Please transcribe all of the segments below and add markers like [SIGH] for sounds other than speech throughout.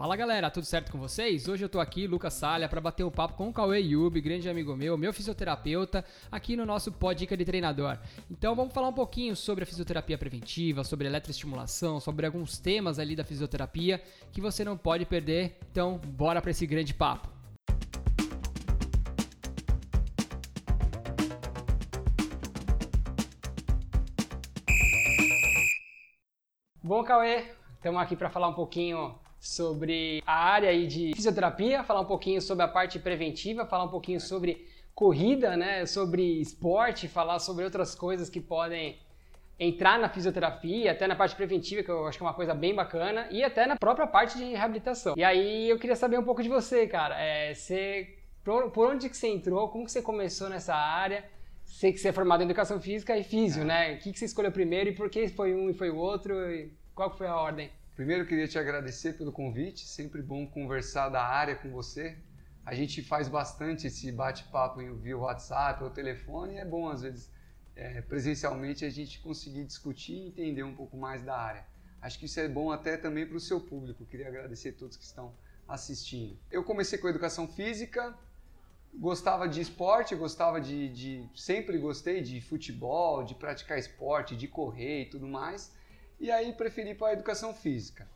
Fala galera, tudo certo com vocês? Hoje eu tô aqui, Lucas Salha, para bater um papo com o Cauê Yubi, grande amigo meu, meu fisioterapeuta, aqui no nosso Pod Dica de Treinador. Então vamos falar um pouquinho sobre a fisioterapia preventiva, sobre eletroestimulação, sobre alguns temas ali da fisioterapia que você não pode perder. Então bora para esse grande papo. Bom, Cauê, estamos aqui para falar um pouquinho sobre a área aí de fisioterapia, falar um pouquinho sobre a parte preventiva, falar um pouquinho sobre corrida, né, sobre esporte, falar sobre outras coisas que podem entrar na fisioterapia, até na parte preventiva, que eu acho que é uma coisa bem bacana, e até na própria parte de reabilitação. E aí eu queria saber um pouco de você, cara. É, você, por, por onde que você entrou? Como que você começou nessa área? Sei que você é formado em educação física e físio, né? O que, que você escolheu primeiro e por que foi um e foi o outro? E qual foi a ordem? Primeiro, queria te agradecer pelo convite. Sempre bom conversar da área com você. A gente faz bastante esse bate-papo via WhatsApp ou telefone e é bom, às vezes, é, presencialmente, a gente conseguir discutir e entender um pouco mais da área. Acho que isso é bom até também para o seu público. Queria agradecer a todos que estão assistindo. Eu comecei com educação física, gostava de esporte, gostava de, de, sempre gostei de futebol, de praticar esporte, de correr e tudo mais e aí preferi para a educação física.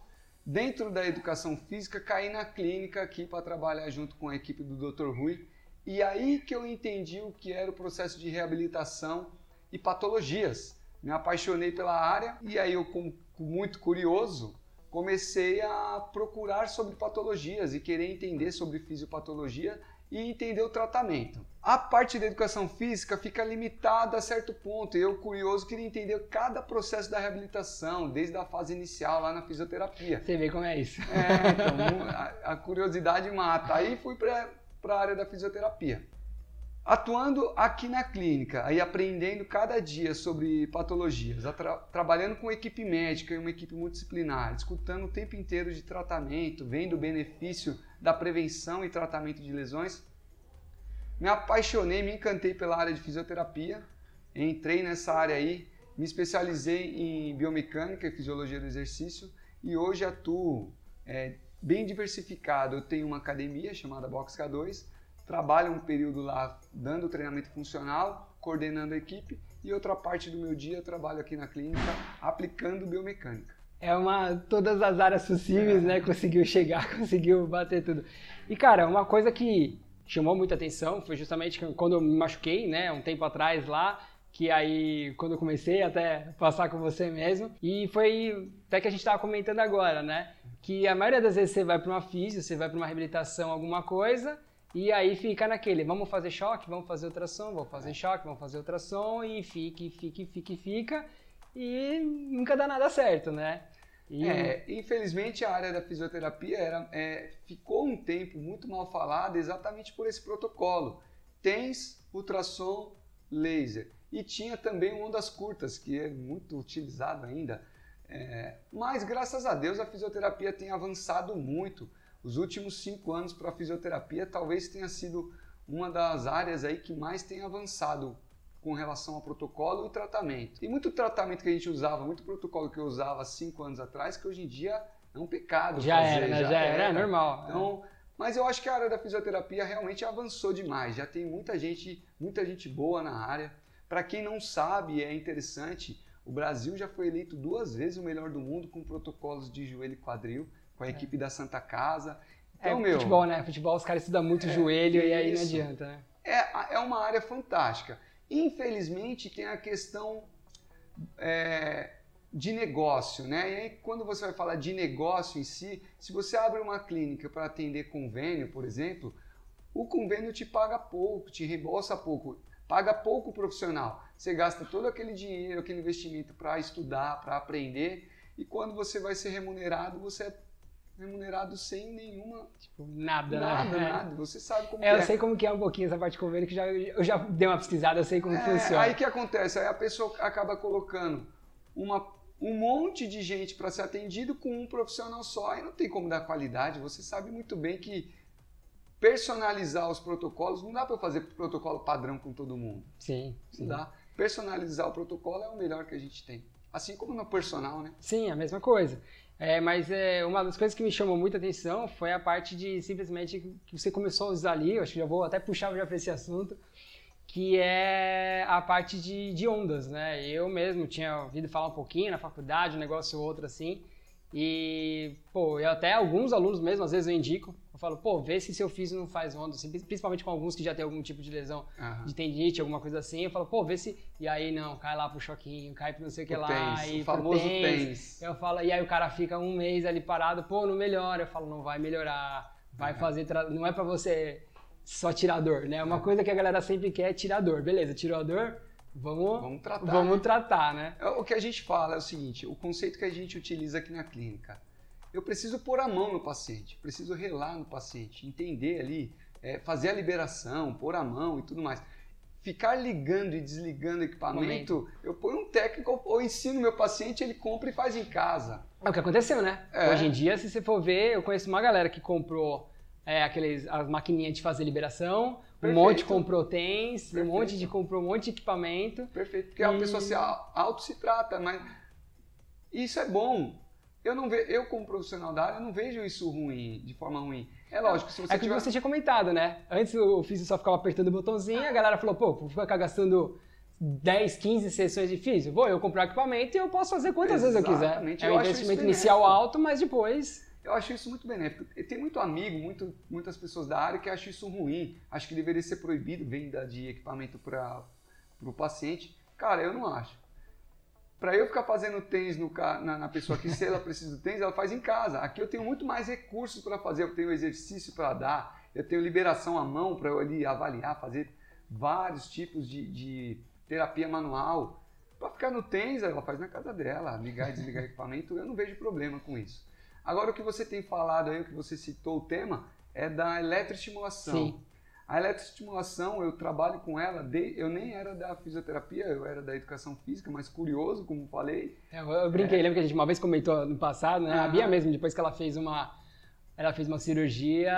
Dentro da educação física, caí na clínica aqui para trabalhar junto com a equipe do Dr. Rui, e aí que eu entendi o que era o processo de reabilitação e patologias. Me apaixonei pela área e aí eu, com, muito curioso, comecei a procurar sobre patologias e querer entender sobre fisiopatologia e entender o tratamento. A parte da educação física fica limitada a certo ponto. Eu, curioso, queria entender cada processo da reabilitação, desde a fase inicial lá na fisioterapia. Você vê como é isso. É, então, [LAUGHS] a, a curiosidade mata. Aí fui para a área da fisioterapia. Atuando aqui na clínica, aí aprendendo cada dia sobre patologias, tra trabalhando com equipe médica e uma equipe multidisciplinar, escutando o tempo inteiro de tratamento, vendo o benefício da prevenção e tratamento de lesões, me apaixonei, me encantei pela área de fisioterapia, entrei nessa área aí, me especializei em biomecânica e fisiologia do exercício e hoje atuo é, bem diversificado. Eu tenho uma academia chamada Box K2, trabalho um período lá dando treinamento funcional, coordenando a equipe e outra parte do meu dia eu trabalho aqui na clínica aplicando biomecânica. É uma todas as áreas possíveis, é. né? Conseguiu chegar, [LAUGHS] conseguiu bater tudo. E cara, uma coisa que chamou muita atenção foi justamente quando eu me machuquei, né, um tempo atrás lá, que aí quando eu comecei até passar com você mesmo, e foi até que a gente estava comentando agora, né, que a maioria das vezes você vai para uma física, você vai para uma reabilitação, alguma coisa, e aí fica naquele, vamos fazer choque, vamos fazer ultrassom, vamos fazer choque, vamos fazer ultrassom, e fica, fica, fica, fica, e nunca dá nada certo, né? E... É, infelizmente a área da fisioterapia era, é, ficou um tempo muito mal falada exatamente por esse protocolo. Tens ultrassom laser e tinha também ondas curtas, que é muito utilizado ainda. É, mas graças a Deus a fisioterapia tem avançado muito. Os últimos cinco anos para a fisioterapia talvez tenha sido uma das áreas aí que mais tem avançado com relação ao protocolo e tratamento. E muito tratamento que a gente usava, muito protocolo que eu usava cinco anos atrás, que hoje em dia é um pecado. Já fazer, era, né? Já, já era, era, normal. Então, é. Mas eu acho que a área da fisioterapia realmente avançou demais. Já tem muita gente, muita gente boa na área. Para quem não sabe, é interessante, o Brasil já foi eleito duas vezes o melhor do mundo com protocolos de joelho e quadril, com a equipe da Santa Casa. É, então, é, meu, futebol, né? Futebol, os caras estudam muito é, joelho e aí não adianta, né? É, é uma área fantástica. Infelizmente, tem a questão é, de negócio, né? E aí, quando você vai falar de negócio em si, se você abre uma clínica para atender convênio, por exemplo, o convênio te paga pouco, te reembolsa pouco, paga pouco profissional. Você gasta todo aquele dinheiro, aquele investimento para estudar, para aprender, e quando você vai ser remunerado, você é remunerado sem nenhuma. Tipo, nada, nada, né? nada. Você sabe como é, é. Eu sei como que é um pouquinho essa parte de convênio, que já, eu já dei uma pesquisada, eu sei como é, funciona. Aí que acontece? Aí a pessoa acaba colocando uma, um monte de gente para ser atendido com um profissional só. Aí não tem como dar qualidade. Você sabe muito bem que personalizar os protocolos, não dá para fazer protocolo padrão com todo mundo. Sim, sim. Não dá. Personalizar o protocolo é o melhor que a gente tem. Assim como no personal, né? Sim, a mesma coisa. É, mas é, uma das coisas que me chamou muita atenção foi a parte de simplesmente que você começou a usar ali, eu acho que já vou até puxar já para esse assunto, que é a parte de, de ondas, né? Eu mesmo tinha ouvido falar um pouquinho na faculdade, um negócio ou outro assim, e, pô, eu até alguns alunos mesmo, às vezes eu indico, eu falo, pô, vê se seu físico não faz onda, assim, principalmente com alguns que já tem algum tipo de lesão uhum. de tendinite, alguma coisa assim, eu falo, pô, vê se. E aí não, cai lá pro choquinho, cai pro não sei o que o lá, tens, e o famoso tens. tens. Eu falo, e aí o cara fica um mês ali parado, pô, não melhora. Eu falo, não vai melhorar, vai uhum. fazer. Tra... Não é pra você só tirar dor, né? Uma coisa que a galera sempre quer é tirar dor. Beleza, tirou a dor, Vamos, vamos tratar. Vamos né? tratar, né? É, o que a gente fala é o seguinte: o conceito que a gente utiliza aqui na clínica eu preciso pôr a mão no paciente, preciso relar no paciente, entender ali, é, fazer a liberação, pôr a mão e tudo mais. Ficar ligando e desligando o equipamento, Momento. eu ponho um técnico ou ensino meu paciente, ele compra e faz em casa. É o que aconteceu, né? É. Hoje em dia, se você for ver, eu conheço uma galera que comprou é, aqueles, as maquininhas de fazer liberação, Perfeito. um monte comprou TENS, Perfeito. um monte de comprou um monte de equipamento. Perfeito, porque e... a pessoa se auto se trata, mas isso é bom eu não vejo, eu como profissional da área, não vejo isso ruim, de forma ruim. É lógico, se você É que tiver... você tinha comentado, né? Antes o físico só ficava apertando o botãozinho, a galera falou, pô, vou ficar gastando 10, 15 sessões de físico, vou eu comprar equipamento e eu posso fazer quantas Exatamente. vezes eu quiser. É um investimento inicial alto, mas depois... Eu acho isso muito benéfico. Tem muito amigo, muito, muitas pessoas da área que acham isso ruim. Acho que deveria ser proibido venda de equipamento para o paciente. Cara, eu não acho para eu ficar fazendo tênis no, na, na, pessoa que se ela [LAUGHS] precisa do tênis, ela faz em casa. Aqui eu tenho muito mais recursos para fazer, eu tenho exercício para dar, eu tenho liberação à mão para eu ali avaliar, fazer vários tipos de, de terapia manual. Para ficar no tênis, ela faz na casa dela, ligar e desligar equipamento, eu não vejo problema com isso. Agora o que você tem falado aí, o que você citou o tema, é da eletroestimulação. Sim. A eletroestimulação, eu trabalho com ela, de, eu nem era da fisioterapia, eu era da educação física, mas curioso, como falei. É, eu, eu, brinquei, é. lembra que a gente uma vez comentou no passado, né? A Bia mesmo, depois que ela fez uma ela fez uma cirurgia,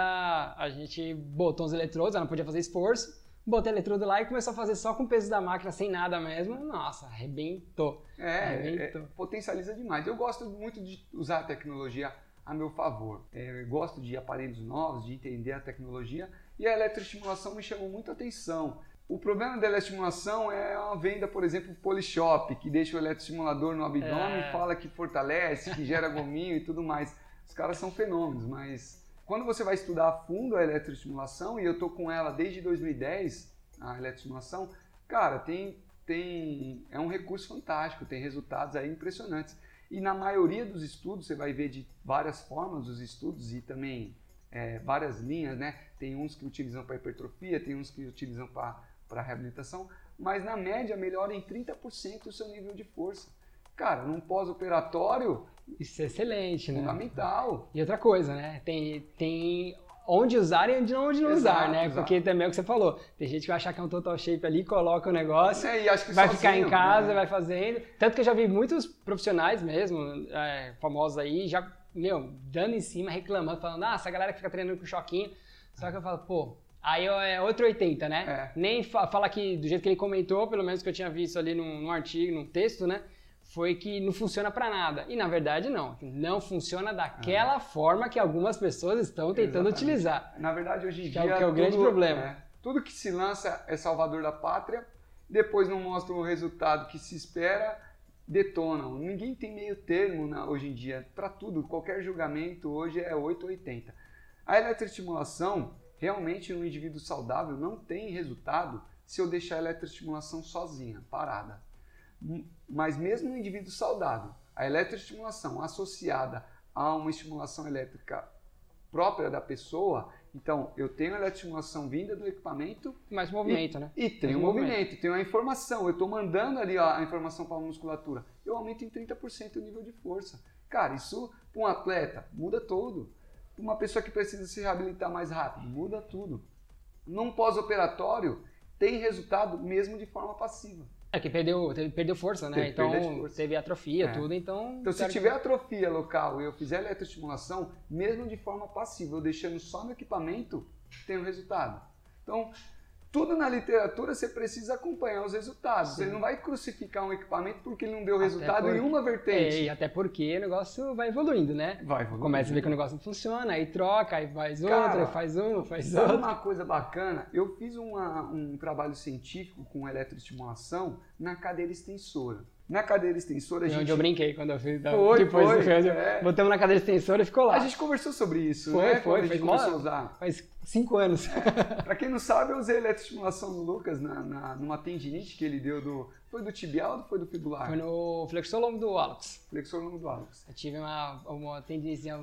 a gente botou uns eletrodos, ela não podia fazer esforço, botei eletrodo lá e começou a fazer só com o peso da máquina, sem nada mesmo. Nossa, arrebentou. É, arrebentou. é potencializa demais. Eu gosto muito de usar a tecnologia a meu favor. É, eu gosto de aparelhos novos, de entender a tecnologia e a eletroestimulação me chamou muita atenção. O problema da eletroestimulação é uma venda, por exemplo, Polishop, que deixa o eletroestimulador no abdômen é. e fala que fortalece, que gera gominho e tudo mais. Os caras são fenômenos, mas quando você vai estudar a fundo a eletroestimulação, e eu tô com ela desde 2010, a eletroestimulação, cara, tem, tem, é um recurso fantástico, tem resultados aí impressionantes. E na maioria dos estudos, você vai ver de várias formas os estudos e também é, várias linhas, né? Tem uns que utilizam para hipertrofia, tem uns que utilizam para reabilitação, mas na média melhora em 30% o seu nível de força. Cara, num pós-operatório. Isso é excelente, né? Fundamental. E outra coisa, né? Tem, tem onde usar e onde não, onde exato, usar, né? Exato. Porque também é o que você falou. Tem gente que vai achar que é um total shape ali, coloca o negócio, é, vai sozinho, ficar em casa, né? vai fazendo. Tanto que eu já vi muitos profissionais mesmo, é, famosos aí, já meu, dando em cima, reclamando, falando, ah, essa galera que fica treinando com choquinho. Só que eu falo, pô, aí é outro 80, né? É. Nem fala que, do jeito que ele comentou, pelo menos que eu tinha visto ali num, num artigo, num texto, né? Foi que não funciona para nada. E na verdade não. Não funciona daquela ah. forma que algumas pessoas estão tentando Exatamente. utilizar. Na verdade, hoje em dia. É, que é o tudo, grande problema. É, tudo que se lança é salvador da pátria, depois não mostra o resultado que se espera detonam. Ninguém tem meio termo na, hoje em dia para tudo. Qualquer julgamento hoje é 880. A eletroestimulação, realmente no indivíduo saudável, não tem resultado se eu deixar a eletroestimulação sozinha, parada. Mas mesmo no indivíduo saudável, a eletroestimulação associada a uma estimulação elétrica própria da pessoa, então, eu tenho a eletroestimulação vinda do equipamento. Mais movimento, e, né? E tem o movimento, movimento, tem a informação. Eu estou mandando ali a informação para a musculatura. Eu aumento em 30% o nível de força. Cara, isso para um atleta muda tudo. Para uma pessoa que precisa se reabilitar mais rápido, muda tudo. Num pós-operatório, tem resultado mesmo de forma passiva. É que perdeu, perdeu força, né? Teve então força. teve atrofia, é. tudo, então. Então, se tiver atrofia local e eu fizer eletroestimulação, mesmo de forma passiva, eu deixando só no equipamento, tem o um resultado. Então, tudo na literatura você precisa acompanhar os resultados. Sim. Você não vai crucificar um equipamento porque ele não deu resultado porque, em uma vertente. É, e até porque o negócio vai evoluindo, né? Vai evoluindo. Começa a ver que o negócio não funciona, aí troca, aí faz outra, aí faz uma, faz outra. uma coisa bacana? Eu fiz uma, um trabalho científico com eletroestimulação na cadeira extensora. Na cadeira extensora a gente. Onde eu brinquei quando eu fiz. Foi, depois foi, fez, é. Botamos na cadeira extensora e ficou lá. A gente conversou sobre isso, foi, né? Foi, quando a gente começou a usar. Faz cinco anos. É. [LAUGHS] Pra quem não sabe, eu usei eletroestimulação do Lucas na, na, numa tendinite que ele deu do. Foi do tibial ou foi do fibular? Foi no flexor longo do Alex. Flexor longo do Alex. Eu tive uma, uma tendinizinha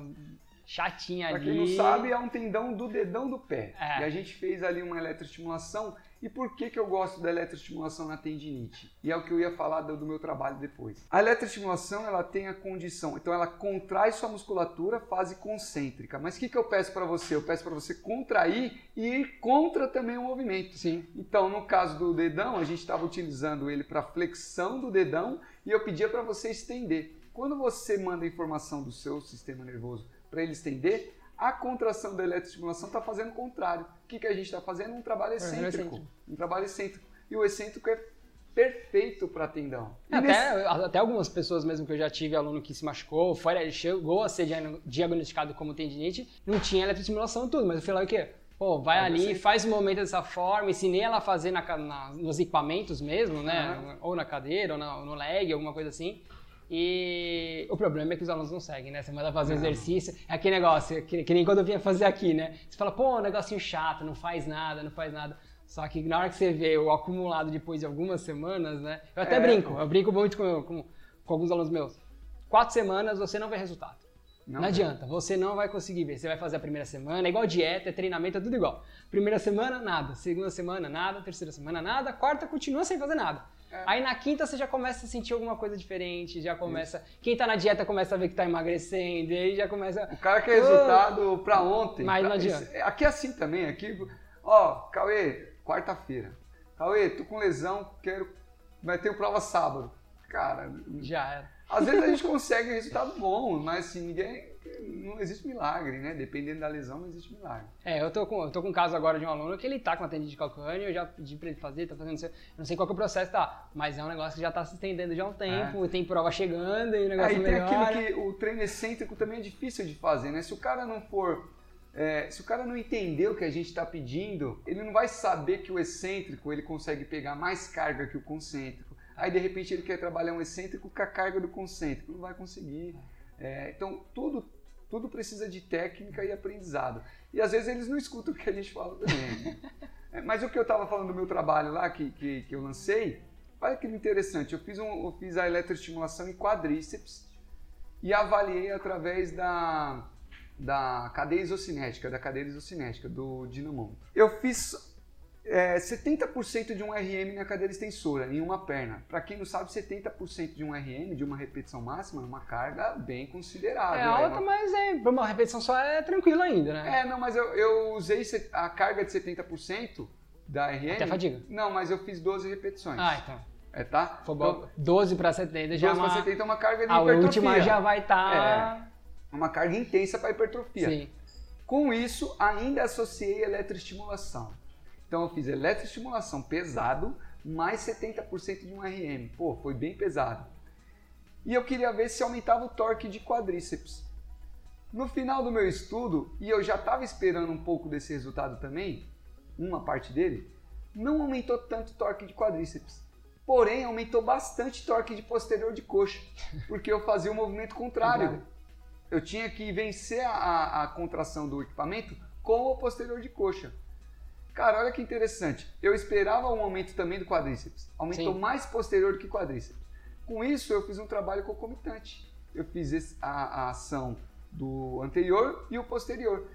chatinha pra ali. Pra quem não sabe, é um tendão do dedão do pé. É. E a gente fez ali uma eletroestimulação e por que, que eu gosto da eletroestimulação na tendinite? E é o que eu ia falar do, meu trabalho depois. A eletroestimulação ela tem a condição, então ela contrai sua musculatura fase concêntrica. Mas o que, que eu peço para você? Eu peço para você contrair e ir contra também o movimento. Sim. Então, no caso do dedão, a gente estava utilizando ele para flexão do dedão e eu pedia para você estender. Quando você manda informação do seu sistema nervoso para ele estender, a contração da eletroestimulação está fazendo o contrário. O que, que a gente está fazendo? Um trabalho é, excêntrico. Um trabalho excêntrico. E o excêntrico é perfeito para tendão. Até, nesse... até algumas pessoas mesmo que eu já tive aluno que se machucou, foi, chegou a ser diagnosticado como tendinite, não tinha eletroestimulação e tudo, mas eu falei o quê? Pô, vai ali, faz o movimento dessa forma, ensinei ela a fazer na, na, nos equipamentos mesmo, né? Uhum. Ou na cadeira, ou na, no leg, alguma coisa assim. E o problema é que os alunos não seguem, né? Você manda fazer não. exercício, é aquele negócio, que, que, nem quando eu vinha fazer aqui, né? Você fala, pô, um negocinho chato, não faz nada, não faz nada. Só que na hora que você vê o acumulado depois de algumas semanas, né? Eu até é. brinco, eu brinco muito com, com, com, alguns alunos meus. Quatro semanas você não vê resultado. Não, não adianta, você não vai conseguir ver. Você vai fazer a primeira semana, é igual dieta, é treinamento, é tudo igual. Primeira semana, nada. Segunda semana, nada. Terceira semana, nada. Quarta, continua sem fazer nada. É. Aí na quinta você já começa a sentir alguma coisa diferente, já começa. Isso. Quem tá na dieta começa a ver que tá emagrecendo, e aí já começa. O cara quer resultado pra ontem. Mas pra... não adianta. Aqui é assim também, aqui. Ó, Cauê, quarta-feira. Cauê, tô com lesão, quero. Vai ter prova sábado. Cara. Já era. Às vezes a gente consegue resultado bom, mas assim, ninguém não existe milagre, né? Dependendo da lesão, não existe milagre. É, eu tô com, eu tô com um caso agora de um aluno que ele tá com uma tendinite de calcâneo, eu já pedi pra ele fazer, tá fazendo, eu não sei qual que é o processo, tá, mas é um negócio que já tá se estendendo já há um tempo, é. tem prova chegando e o negócio é, e tem aquilo que o treino excêntrico também é difícil de fazer, né? Se o cara não for é, se o cara não entender o que a gente está pedindo, ele não vai saber que o excêntrico ele consegue pegar mais carga que o concêntrico. Aí de repente ele quer trabalhar um excêntrico com a carga do concêntrico, não vai conseguir. É, então tudo tudo precisa de técnica e aprendizado. E às vezes eles não escutam o que a gente fala também. é, mas o que eu estava falando do meu trabalho lá, que, que, que, eu lancei, olha que interessante. Eu fiz, um, eu fiz a eletroestimulação em quadríceps e avaliei através da, da cadeia isocinética, da cadeia isocinética, do dinamômetro. Eu fiz é, 70% de um RM na cadeira extensora, em uma perna. Para quem não sabe, 70% de um RM, de uma repetição máxima, é uma carga bem considerável. É alta, é mas é, para uma repetição só é tranquilo ainda, né? É, não, mas eu, eu usei a carga de 70% da RM. Até fadiga? Não, mas eu fiz 12 repetições. Ah, então. É, tá? Foi bom. Então, 12 para 70 já 12 é uma... 70 é uma carga de a hipertrofia. A última já vai estar... Tá... É, uma carga intensa para hipertrofia. Sim. Com isso, ainda associei eletroestimulação. Então eu fiz eletroestimulação pesado, mais 70% de um RM. Pô, foi bem pesado. E eu queria ver se aumentava o torque de quadríceps. No final do meu estudo, e eu já estava esperando um pouco desse resultado também, uma parte dele, não aumentou tanto o torque de quadríceps. Porém, aumentou bastante torque de posterior de coxa, [LAUGHS] porque eu fazia o movimento contrário. Eu tinha que vencer a, a contração do equipamento com o posterior de coxa. Cara, olha que interessante. Eu esperava um aumento também do quadríceps. Aumentou Sim. mais posterior do que quadríceps. Com isso, eu fiz um trabalho concomitante. Eu fiz a, a ação do anterior e o posterior.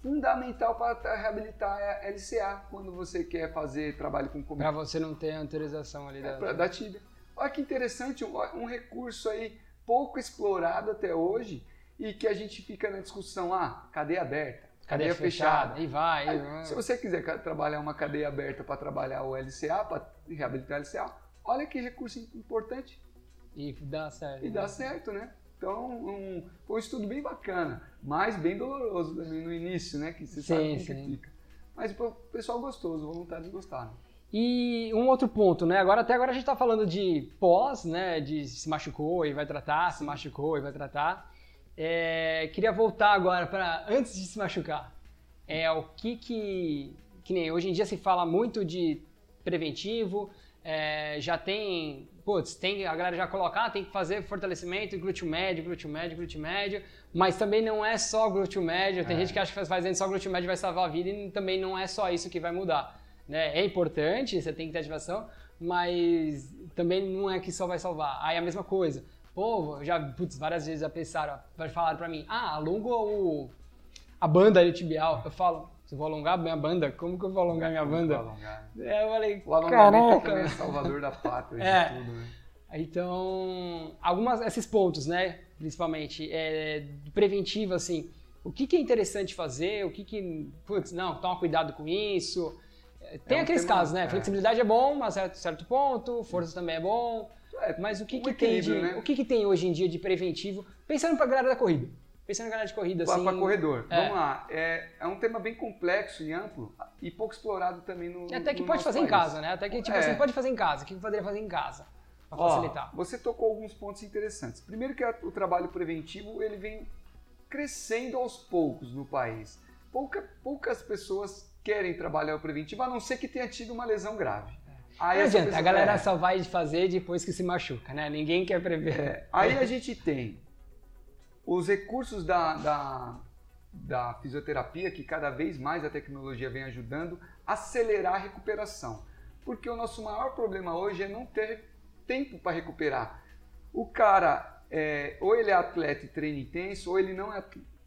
Fundamental para reabilitar a LCA quando você quer fazer trabalho com Para você não ter autorização ali é, da, pra, da tíbia. Olha que interessante, um, um recurso aí pouco explorado até hoje e que a gente fica na discussão, ah, cadeia aberta cadeia, fechada. E vai, Aí, vai. Se você quiser trabalhar uma cadeia aberta para trabalhar o LCA, para reabilitar o LCA, olha que recurso importante. E dá certo. E né? dá certo, né? Então, um, foi um estudo bem bacana, mas bem doloroso também no início, né? Que você sim, sabe como sim. fica. Mas o pessoal gostou, os voluntários gostaram. E um outro ponto, né? Agora até agora a gente está falando de pós, né? De se machucou e vai tratar, se machucou e vai tratar. É, queria voltar agora para antes de se machucar. É o que que que nem hoje em dia se fala muito de preventivo, é, já tem, putz, tem a galera já colocar, ah, tem que fazer fortalecimento, glúteo médio, glúteo médio, glúteo médio, mas também não é só glúteo médio. Tem é. gente que acha que fazendo só glúteo médio vai salvar a vida e também não é só isso que vai mudar. Né? É importante, você tem que ter ativação, mas também não é que só vai salvar. Aí a mesma coisa. Pô, já, putz, várias vezes já pensaram, falaram pra mim, ah, alonga o, a banda ali tibial. Eu falo, se eu vou alongar minha banda, como que eu vou alongar minha banda? Alongar. É, eu falei, o alongamento caraca. é salvador da pátria [LAUGHS] é. de tudo, né? Então, algumas, esses pontos, né, principalmente, é, preventivo, assim, o que, que é interessante fazer, o que que, putz, não, toma cuidado com isso, tem é um aqueles tema, casos, né? É. Flexibilidade é bom, mas certo, certo ponto, força também é bom. É, mas o que, um que tem de, né? o que, que tem hoje em dia de preventivo, pensando para a galera da corrida? Pensando na galera de corrida, assim... Para corredor. É. Vamos lá. É, é um tema bem complexo e amplo e pouco explorado também no Até que no pode fazer país. em casa, né? Até que, tipo é. assim, pode fazer em casa. O que poderia fazer em casa? Para facilitar. Você tocou alguns pontos interessantes. Primeiro que o trabalho preventivo, ele vem crescendo aos poucos no país. Pouca, poucas pessoas querem trabalhar o preventivo, a não ser que tenha tido uma lesão grave. Aí não adianta, a galera é. só vai fazer depois que se machuca, né? Ninguém quer prever. É. Aí a gente tem os recursos da, da, da fisioterapia, que cada vez mais a tecnologia vem ajudando a acelerar a recuperação. Porque o nosso maior problema hoje é não ter tempo para recuperar. O cara, é, ou ele é atleta e treina intenso, ou ele não é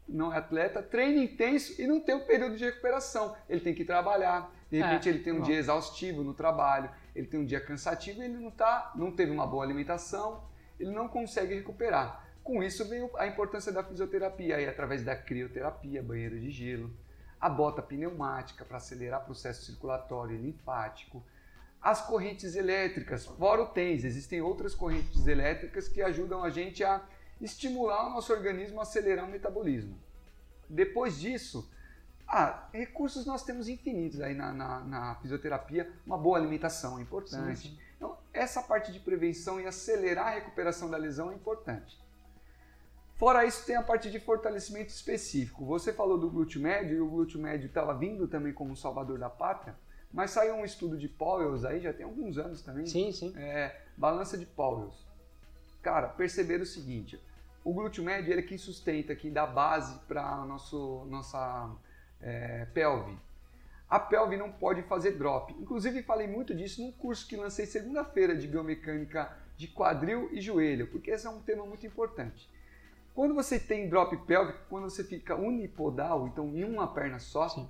não é atleta, treina intenso e não tem um período de recuperação. Ele tem que trabalhar, de repente é, ele tem um bom. dia exaustivo no trabalho, ele tem um dia cansativo e ele não, tá, não teve uma boa alimentação, ele não consegue recuperar. Com isso vem a importância da fisioterapia, aí, através da crioterapia, banheiro de gelo, a bota pneumática para acelerar o processo circulatório e linfático, as correntes elétricas, fora o TENS, existem outras correntes elétricas que ajudam a gente a estimular o nosso organismo a acelerar o metabolismo. Depois disso, ah, recursos nós temos infinitos aí na, na, na fisioterapia. Uma boa alimentação é importante. Sim, sim. Então, essa parte de prevenção e acelerar a recuperação da lesão é importante. Fora isso, tem a parte de fortalecimento específico. Você falou do glúteo médio e o glúteo médio estava vindo também como salvador da pátria, mas saiu um estudo de Powells aí, já tem alguns anos também. Sim, sim. É, balança de Powells cara, perceber o seguinte: o glúteo médio ele é quem sustenta, quem dá base para nossa é, pelve. A pelve não pode fazer drop. Inclusive, falei muito disso num curso que lancei segunda-feira de biomecânica de quadril e joelho, porque esse é um tema muito importante. Quando você tem drop pélvico, quando você fica unipodal, então em uma perna só, Sim.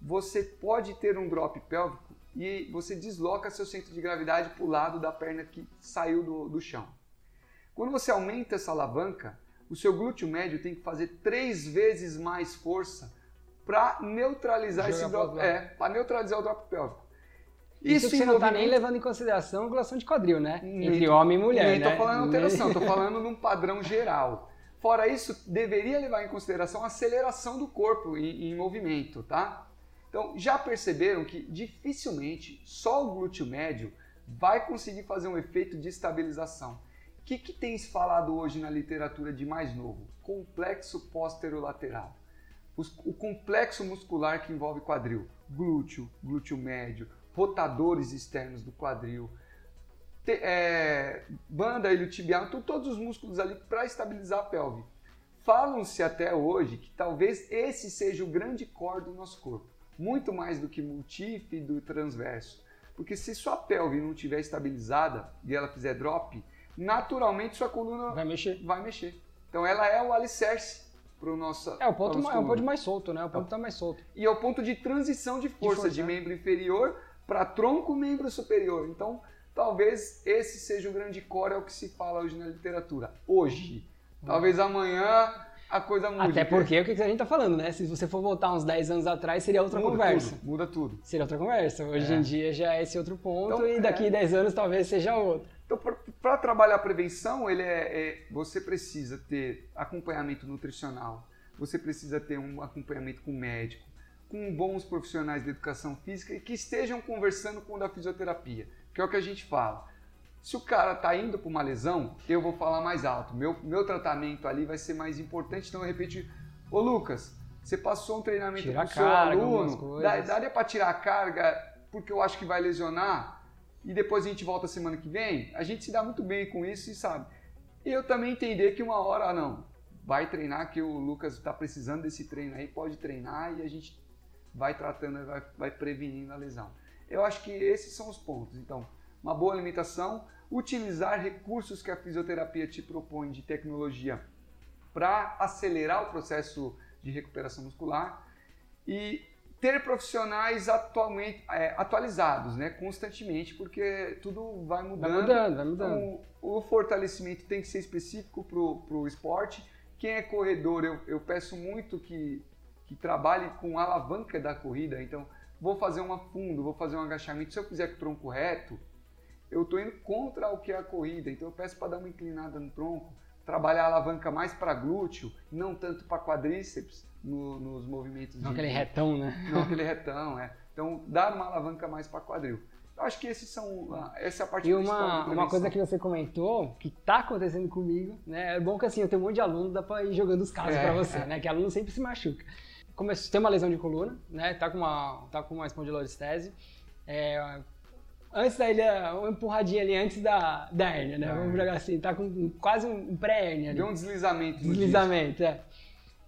você pode ter um drop pélvico e você desloca seu centro de gravidade para o lado da perna que saiu do, do chão. Quando você aumenta essa alavanca, o seu glúteo médio tem que fazer três vezes mais força para neutralizar esse drop, é, para neutralizar o drop pélvico. Isso, Isso você não está nem levando em consideração a angulação de quadril, né? Nem, Entre homem e mulher, nem né? Estou falando alteração, estou [LAUGHS] falando num padrão geral. Fora isso, deveria levar em consideração a aceleração do corpo em, em movimento, tá? Então, já perceberam que dificilmente só o glúteo médio vai conseguir fazer um efeito de estabilização que, que tem se falado hoje na literatura de mais novo? Complexo posterolateral. O complexo muscular que envolve quadril, glúteo, glúteo médio, rotadores externos do quadril, te, é, banda iliotibial, então todos os músculos ali para estabilizar a pelve. Falam-se até hoje que talvez esse seja o grande core do nosso corpo, muito mais do que multífido e do transverso. Porque se sua pelve não estiver estabilizada e ela fizer drop, naturalmente sua coluna vai mexer. Vai mexer. Então ela é o alicerce para o nosso. É o ponto, mais, é o ponto mais solto, né? O ponto está mais solto. E é o ponto de transição de força de, força, de né? membro inferior para tronco membro superior. Então, talvez esse seja o grande core, é o que se fala hoje na literatura. Hoje. Talvez amanhã a coisa mude. Até porque é o que a gente está falando, né? Se você for voltar uns 10 anos atrás, seria outra muda conversa. Tudo, muda tudo. Seria outra conversa. Hoje é. em dia já é esse outro ponto então, e daqui é. 10 anos talvez seja outro. Então, para trabalhar a prevenção, ele é, é, você precisa ter acompanhamento nutricional, você precisa ter um acompanhamento com médico, com bons profissionais de educação física e que estejam conversando com o da fisioterapia, que é o que a gente fala. Se o cara está indo para uma lesão, eu vou falar mais alto. Meu, meu tratamento ali vai ser mais importante. Então eu repito, ô Lucas, você passou um treinamento para o seu aluno, daria para tirar a carga porque eu acho que vai lesionar e depois a gente volta semana que vem? A gente se dá muito bem com isso e sabe. E eu também entender que uma hora, ah, não, vai treinar, que o Lucas está precisando desse treino aí, pode treinar e a gente vai tratando, vai, vai prevenindo a lesão. Eu acho que esses são os pontos. Então, uma boa alimentação, utilizar recursos que a fisioterapia te propõe de tecnologia para acelerar o processo de recuperação muscular e ter profissionais atualmente é, atualizados, né, constantemente, porque tudo vai mudando. Vai mudando, vai mudando. Então, o fortalecimento tem que ser específico para o esporte. Quem é corredor, eu, eu peço muito que, que trabalhe com a alavanca da corrida. Então, vou fazer um fundo, vou fazer um agachamento. Se eu fizer com o tronco reto, eu estou indo contra o que é a corrida. Então, eu peço para dar uma inclinada no tronco, trabalhar a alavanca mais para glúteo, não tanto para quadríceps no, nos movimentos. Não de, aquele retão, né? Não [LAUGHS] aquele retão, é. Então, dar uma alavanca mais para quadril. Eu acho que esses são, essa é a parte E uma, uma coisa que você comentou, que está acontecendo comigo, né? É bom que assim, eu tenho um monte de aluno, dá para ir jogando os casos é, para você, é. né? Que aluno sempre se machuca. Começou, tem uma lesão de coluna, né? Tá com uma, tá com uma espondilolistese. É, antes da ilha, uma empurradinha ali antes da, da hérnia, né? É. Vamos jogar assim, tá com quase um pré-hérnia ali. Deu um deslizamento. Deslizamento, é.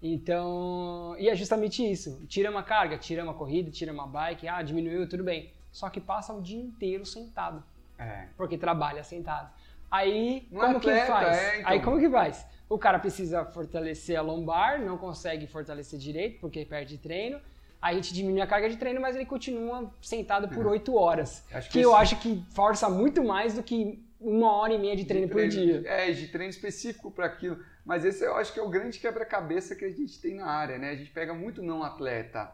Então, e é justamente isso. Tira uma carga, tira uma corrida, tira uma bike, ah, diminuiu, tudo bem. Só que passa o dia inteiro sentado. É. Porque trabalha sentado. Aí, um como atleta, que faz? É, então. Aí, como que faz? O cara precisa fortalecer a lombar, não consegue fortalecer direito porque perde treino. Aí a gente diminui a carga de treino, mas ele continua sentado por uhum. oito horas. Acho que, que eu acho que força muito mais do que uma hora e meia de treino, de treino por dia. É, de treino específico para aquilo. Mas esse eu acho que é o grande quebra-cabeça que a gente tem na área, né? A gente pega muito não atleta.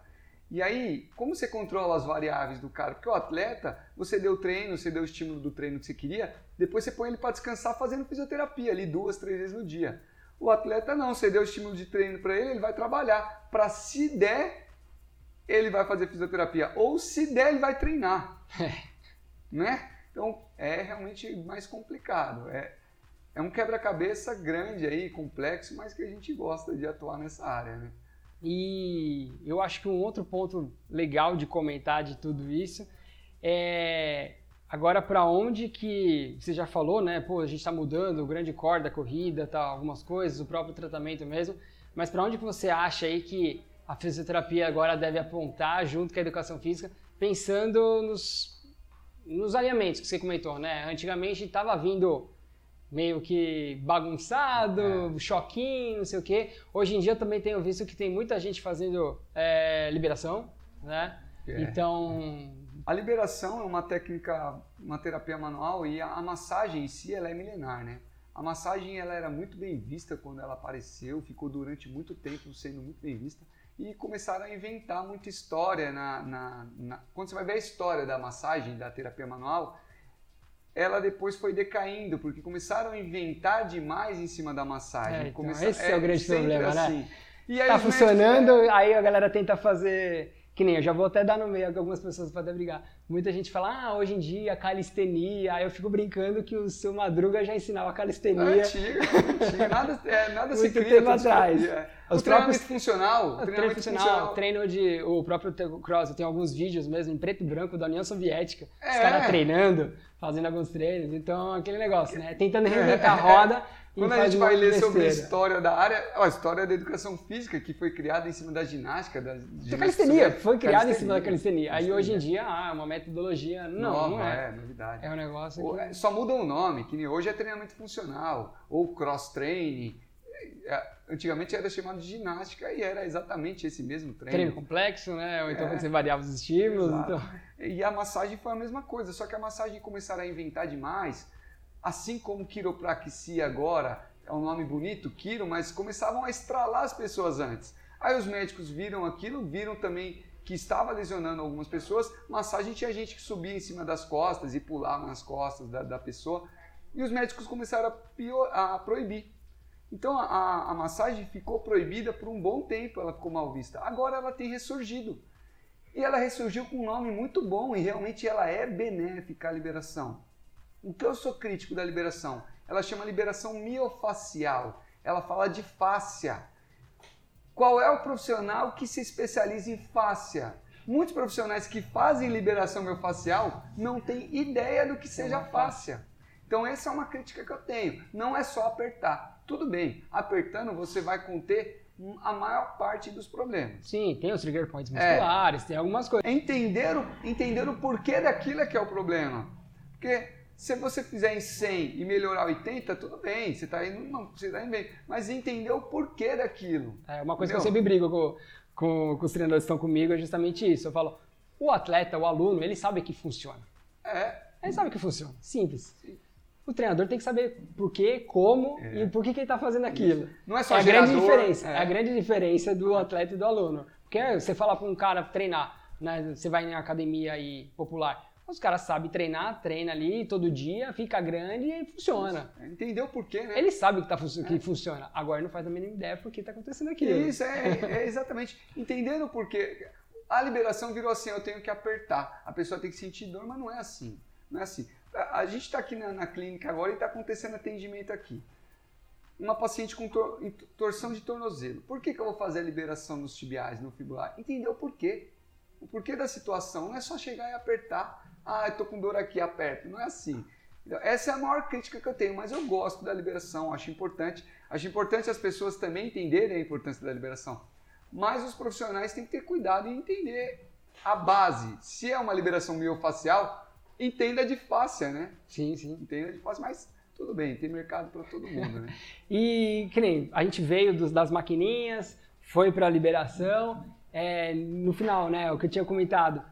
E aí, como você controla as variáveis do cara? Porque o atleta, você deu treino, você deu o estímulo do treino que você queria, depois você põe ele para descansar fazendo fisioterapia ali duas, três vezes no dia. O atleta não, você deu o estímulo de treino para ele, ele vai trabalhar. Para se der, ele vai fazer fisioterapia. Ou se der, ele vai treinar. [LAUGHS] né? Então, é realmente mais complicado. É, é um quebra-cabeça grande aí, complexo, mas que a gente gosta de atuar nessa área, né? E eu acho que um outro ponto legal de comentar de tudo isso é agora para onde que você já falou, né? Pô, a gente está mudando o grande core da corrida, tá, algumas coisas, o próprio tratamento mesmo. Mas para onde que você acha aí que a fisioterapia agora deve apontar junto com a educação física, pensando nos, nos alinhamentos que você comentou, né? Antigamente estava vindo meio que bagunçado, é. choquinho, não sei o quê. Hoje em dia também tenho visto que tem muita gente fazendo é, liberação, né? É. Então... A liberação é uma técnica, uma terapia manual e a, a massagem em si ela é milenar, né? A massagem ela era muito bem vista quando ela apareceu, ficou durante muito tempo sendo muito bem vista e começaram a inventar muita história na, na, na, quando você vai ver a história da massagem, da terapia manual, ela depois foi decaindo, porque começaram a inventar demais em cima da massagem. É, então, esse é, é, o grande problema, né? assim. né? E aí, tá funcionando, médicos, aí a galera tenta fazer que nem eu já vou até dar no meio, que algumas pessoas podem brigar. Muita gente fala, ah, hoje em dia, calistenia. Aí eu fico brincando que o seu Madruga já ensinava calistenia. É antigo, antigo. [LAUGHS] Nada, é, nada Muito se cria. tempo atrás. É. Os o treinamento funcional. O treinamento funcional, funcional. Treino de... O próprio cross, eu tenho alguns vídeos mesmo em preto e branco da União Soviética. É. Os caras treinando, fazendo alguns treinos. Então, aquele negócio, né? Tentando reinventar [LAUGHS] a roda quando a gente vai ler besteira. sobre a história da área, a história da educação física, que foi criada em cima da ginástica, da, da calistenia, foi criada em cima da calistenia. Aí hoje em dia, ah, é uma metodologia. Não, Nova, não é. é novidade. É um negócio. Que... Só muda o nome, que hoje é treinamento funcional, ou cross-training. É, antigamente era chamado de ginástica e era exatamente esse mesmo treino. Treino complexo, né? Ou então é, você variava os estímulos. Então... E a massagem foi a mesma coisa, só que a massagem começaram a inventar demais assim como quiropraxia agora, é um nome bonito, quiro, mas começavam a estralar as pessoas antes. Aí os médicos viram aquilo, viram também que estava lesionando algumas pessoas, massagem tinha gente que subia em cima das costas e pulava nas costas da, da pessoa, e os médicos começaram a, pior, a proibir. Então a, a, massagem ficou proibida por um bom tempo, ela ficou mal vista. Agora ela tem ressurgido. E ela ressurgiu com um nome muito bom e realmente ela é benéfica à liberação. O que eu sou crítico da liberação? Ela chama liberação miofacial. Ela fala de fáscia. Qual é o profissional que se especializa em fáscia? Muitos profissionais que fazem liberação miofacial não têm ideia do que seja fáscia. Então essa é uma crítica que eu tenho. Não é só apertar. Tudo bem, apertando você vai conter a maior parte dos problemas. Sim, tem os trigger points musculares, é. tem algumas coisas. Entender o, entender o porquê daquilo é que é o problema. Porque se você fizer em 100 e melhorar 80, tudo bem, você está indo, não, você tá indo bem. Mas entender o porquê daquilo. É uma coisa Meu, que eu sempre brigo com, com, com os treinadores que estão comigo é justamente isso. Eu falo, o atleta, o aluno, ele sabe que funciona. É. Ele sabe que funciona. Simples. Sim. O treinador tem que saber por quê, como é. e por que, que ele está fazendo aquilo. Não é só é a gerador, grande diferença. É. é. a grande diferença do atleta e do aluno. Porque você fala para um cara treinar, né, você vai em academia aí popular, os caras sabem treinar, treina ali todo dia, fica grande e funciona. Entendeu o porquê, né? Ele sabe que, tá, que é. funciona. Agora não faz a mínima ideia por que está acontecendo aquilo. Isso, é, é exatamente. Entendendo o porquê. A liberação virou assim, eu tenho que apertar. A pessoa tem que sentir dor, mas não é assim. Não é assim. A, a gente está aqui na, na, clínica agora e está acontecendo atendimento aqui. Uma paciente com tor, torção de tornozelo. Por que, que eu vou fazer a liberação nos tibiais, no fibular? Entendeu o porquê. O porquê da situação. Não é só chegar e apertar ah, eu tô com dor aqui, aperto. Não é assim. Então, essa é a maior crítica que eu tenho, mas eu gosto da liberação, acho importante. Acho importante as pessoas também entenderem a importância da liberação. Mas os profissionais têm que ter cuidado e entender a base. Se é uma liberação miofacial, entenda de fáscia, né? Sim, sim. Entenda de fáscia, mas tudo bem, tem mercado para todo mundo, né? [LAUGHS] e, que nem, a gente veio dos, das maquininhas, foi para a liberação, é, no final, né, o que eu tinha comentado,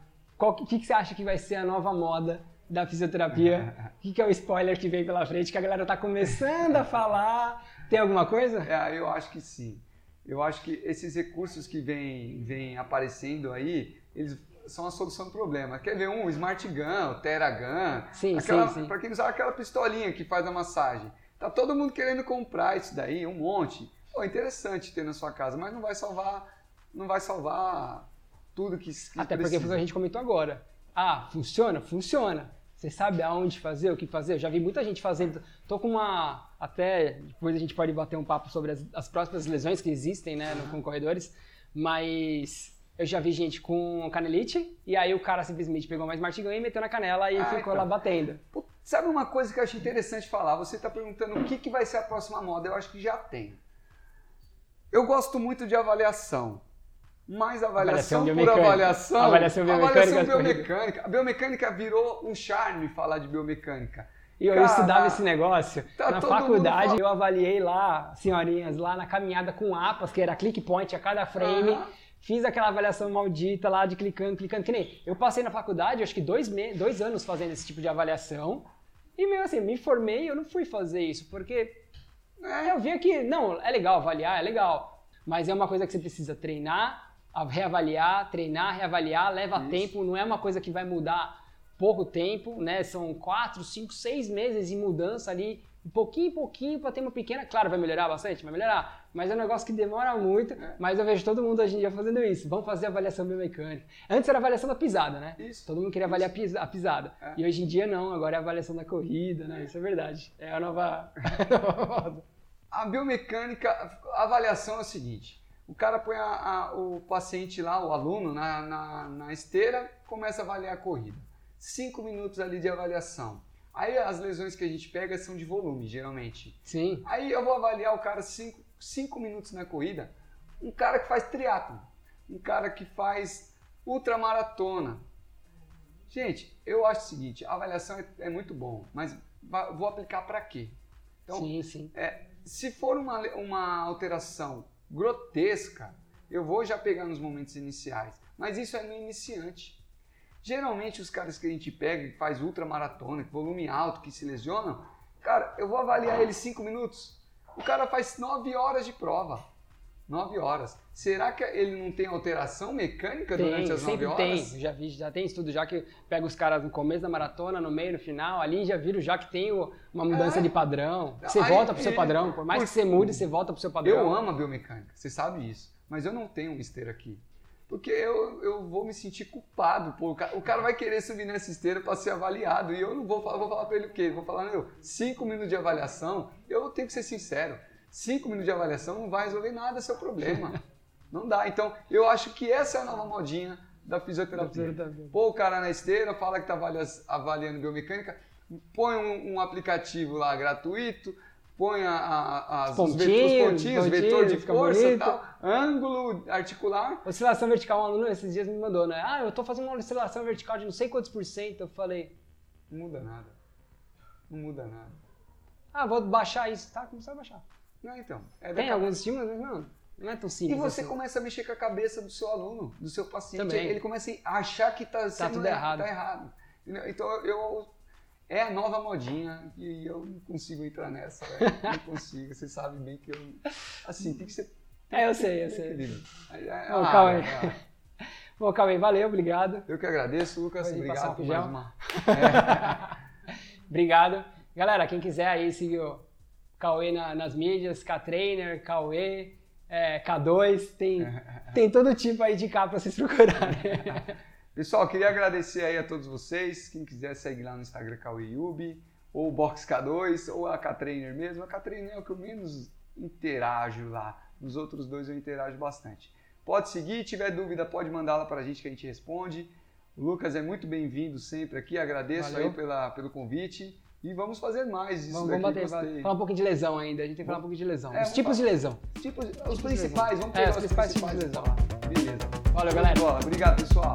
o que, que, você acha que vai ser a nova moda da fisioterapia? O [LAUGHS] que, que, é o spoiler que vem pela frente que a galera está começando a [LAUGHS] falar? Tem alguma coisa? É, eu acho que sim. Eu acho que esses recursos que vêm vem aparecendo aí, eles são a solução do problema. Quer ver um? Smart Gun, o Terra Gun. Sim, aquela, sim, sim. Para quem sabe, aquela pistolinha que faz a massagem. Tá todo mundo querendo comprar isso daí, um monte. Pô, interessante ter na sua casa, mas não vai salvar, não vai salvar tudo que, que Até porque foi o que a gente comentou agora. Ah, funciona? Funciona. Você sabe aonde fazer, o que fazer? Eu já vi muita gente fazendo. Tô com uma. Até depois a gente pode bater um papo sobre as, as próximas lesões que existem, né, no, com corredores. Mas eu já vi gente com canelite e aí o cara simplesmente pegou mais martigão e meteu na canela e ah, ficou então. lá batendo. Sabe uma coisa que eu achei interessante falar? Você está perguntando o que, que vai ser a próxima moda. Eu acho que já tem. Eu gosto muito de avaliação. Mais avaliação, avaliação por avaliação. Avaliação biomecânica. Avaliação biomecânica. A biomecânica virou um charme falar de biomecânica. E eu, estudava esse negócio. Tá na faculdade eu avaliei lá, senhorinhas, lá na caminhada com APAS, que era click point a cada frame. Uhum. Fiz aquela avaliação maldita lá de clicando, clicando. Que nem eu passei na faculdade, acho que dois, me... dois anos fazendo esse tipo de avaliação. E meio assim, me formei eu não fui fazer isso, porque é. eu vi que, não, é legal avaliar, é legal. Mas é uma coisa que você precisa treinar, reavaliar, treinar, reavaliar, leva Isso. tempo, não é uma coisa que vai mudar pouco tempo, né? São quatro, cinco, seis meses de mudança ali, um pouquinho em pouquinho para ter uma pequena. Claro, vai melhorar bastante, vai melhorar, mas é um negócio que demora muito. É. Mas eu vejo todo mundo hoje em dia fazendo isso. Vamos fazer avaliação biomecânica. Antes era avaliação da pisada, né? Isso. Todo mundo queria avaliar isso. a pisada. É. E hoje em dia não, agora é avaliação da corrida, né? Isso é verdade. É a nova. [LAUGHS] a biomecânica, a avaliação é o seguinte o cara põe a, a, o paciente lá, o aluno, na, na, na, esteira, começa a avaliar a corrida. Cinco minutos ali de avaliação. Aí as lesões que a gente pega são de volume, geralmente. Sim. Aí eu vou avaliar o cara cinco, cinco minutos na corrida. Um cara que faz triatlo, um cara que faz ultramaratona. Gente, eu acho o seguinte, a avaliação é, é muito bom, mas vou aplicar para quê? Então, sim, sim. É, se for uma, uma alteração grotesca, eu vou já pegar nos momentos iniciais. Mas isso é no iniciante. Geralmente os caras que a gente pega, que faz ultramaratona, volume alto, que se lesionam, cara, eu vou avaliar ele 5 minutos. O cara faz 9 horas de prova. 9 horas. Será que ele não tem alteração mecânica tem, durante as 9 horas? Tem, já vi, já tem estudo já que pega os caras no começo da maratona, no meio, no final, ali já viram já que tem uma mudança é. de padrão. Você Aí, volta pro seu padrão, por mais por... que você mude, você volta pro seu padrão. Eu amo a biomecânica, você sabe isso, mas eu não tenho um esteira aqui. Porque eu, eu vou me sentir culpado, pô. O cara, o cara vai querer subir nessa esteira para ser avaliado e eu não vou falar, vou falar para ele o quê? Vou falar, meu, cinco minutos de avaliação, eu tenho que ser sincero. Cinco minutos de avaliação não vai resolver nada seu problema. [LAUGHS] não dá. Então, eu acho que essa é a nova modinha da fisioterapia. Pô, o cara na esteira fala que tá avaliando biomecânica, põe um, um aplicativo lá gratuito, põe a, a, as, pontinhos, os pontinhos, vetor de força, tal, ângulo articular. Oscilação vertical, um aluno esses dias me mandou, né? Ah, eu tô fazendo uma oscilação vertical de não sei quantos por cento. Eu falei, não muda nada. Não muda nada. Ah, vou baixar isso. Tá, começar a baixar. Não, então. É Tem alguns estímulos, mas não. Não é tão simples. E você assim. começa a mexer com a cabeça do seu aluno, do seu paciente. Também. Ele começa a achar que está tá tudo errado. Tá errado. Então eu é a nova modinha e eu não consigo entrar nessa. [LAUGHS] não consigo. Você sabe bem que eu. Assim, tem que ser. É, eu sei, eu sei. É, Bom, ah, Cauê. É. [LAUGHS] Bom, Cauê, valeu, obrigado. Eu que agradeço, Lucas. Pode obrigado por mais uma. [LAUGHS] É. obrigado. Galera, quem quiser aí seguir o Cauê na, nas mídias, K-Trainer, Cauê, é, K2, tem, [LAUGHS] tem todo tipo aí de K para vocês procurarem. [LAUGHS] Pessoal, queria agradecer aí a todos vocês. Quem quiser segue lá no Instagram Cauê Yubi, ou Box K2, ou a K-Trainer mesmo. A K-Trainer é o que eu menos interajo lá. Nos outros dois eu interajo bastante. Pode seguir, tiver dúvida pode mandá-la para a gente que a gente responde. O Lucas é muito bem-vindo sempre aqui, agradeço Valeu. aí pela, pelo convite. E vamos fazer mais isso vamos, vamos bater, falar um pouquinho de lesão ainda. A gente tem que falar um pouquinho de lesão. É, os tipos de lesão. Tipos, os principais, vamos pegar é, os, principais, principais tipos de lesão. Beleza. Valeu, galera. Obrigado, pessoal.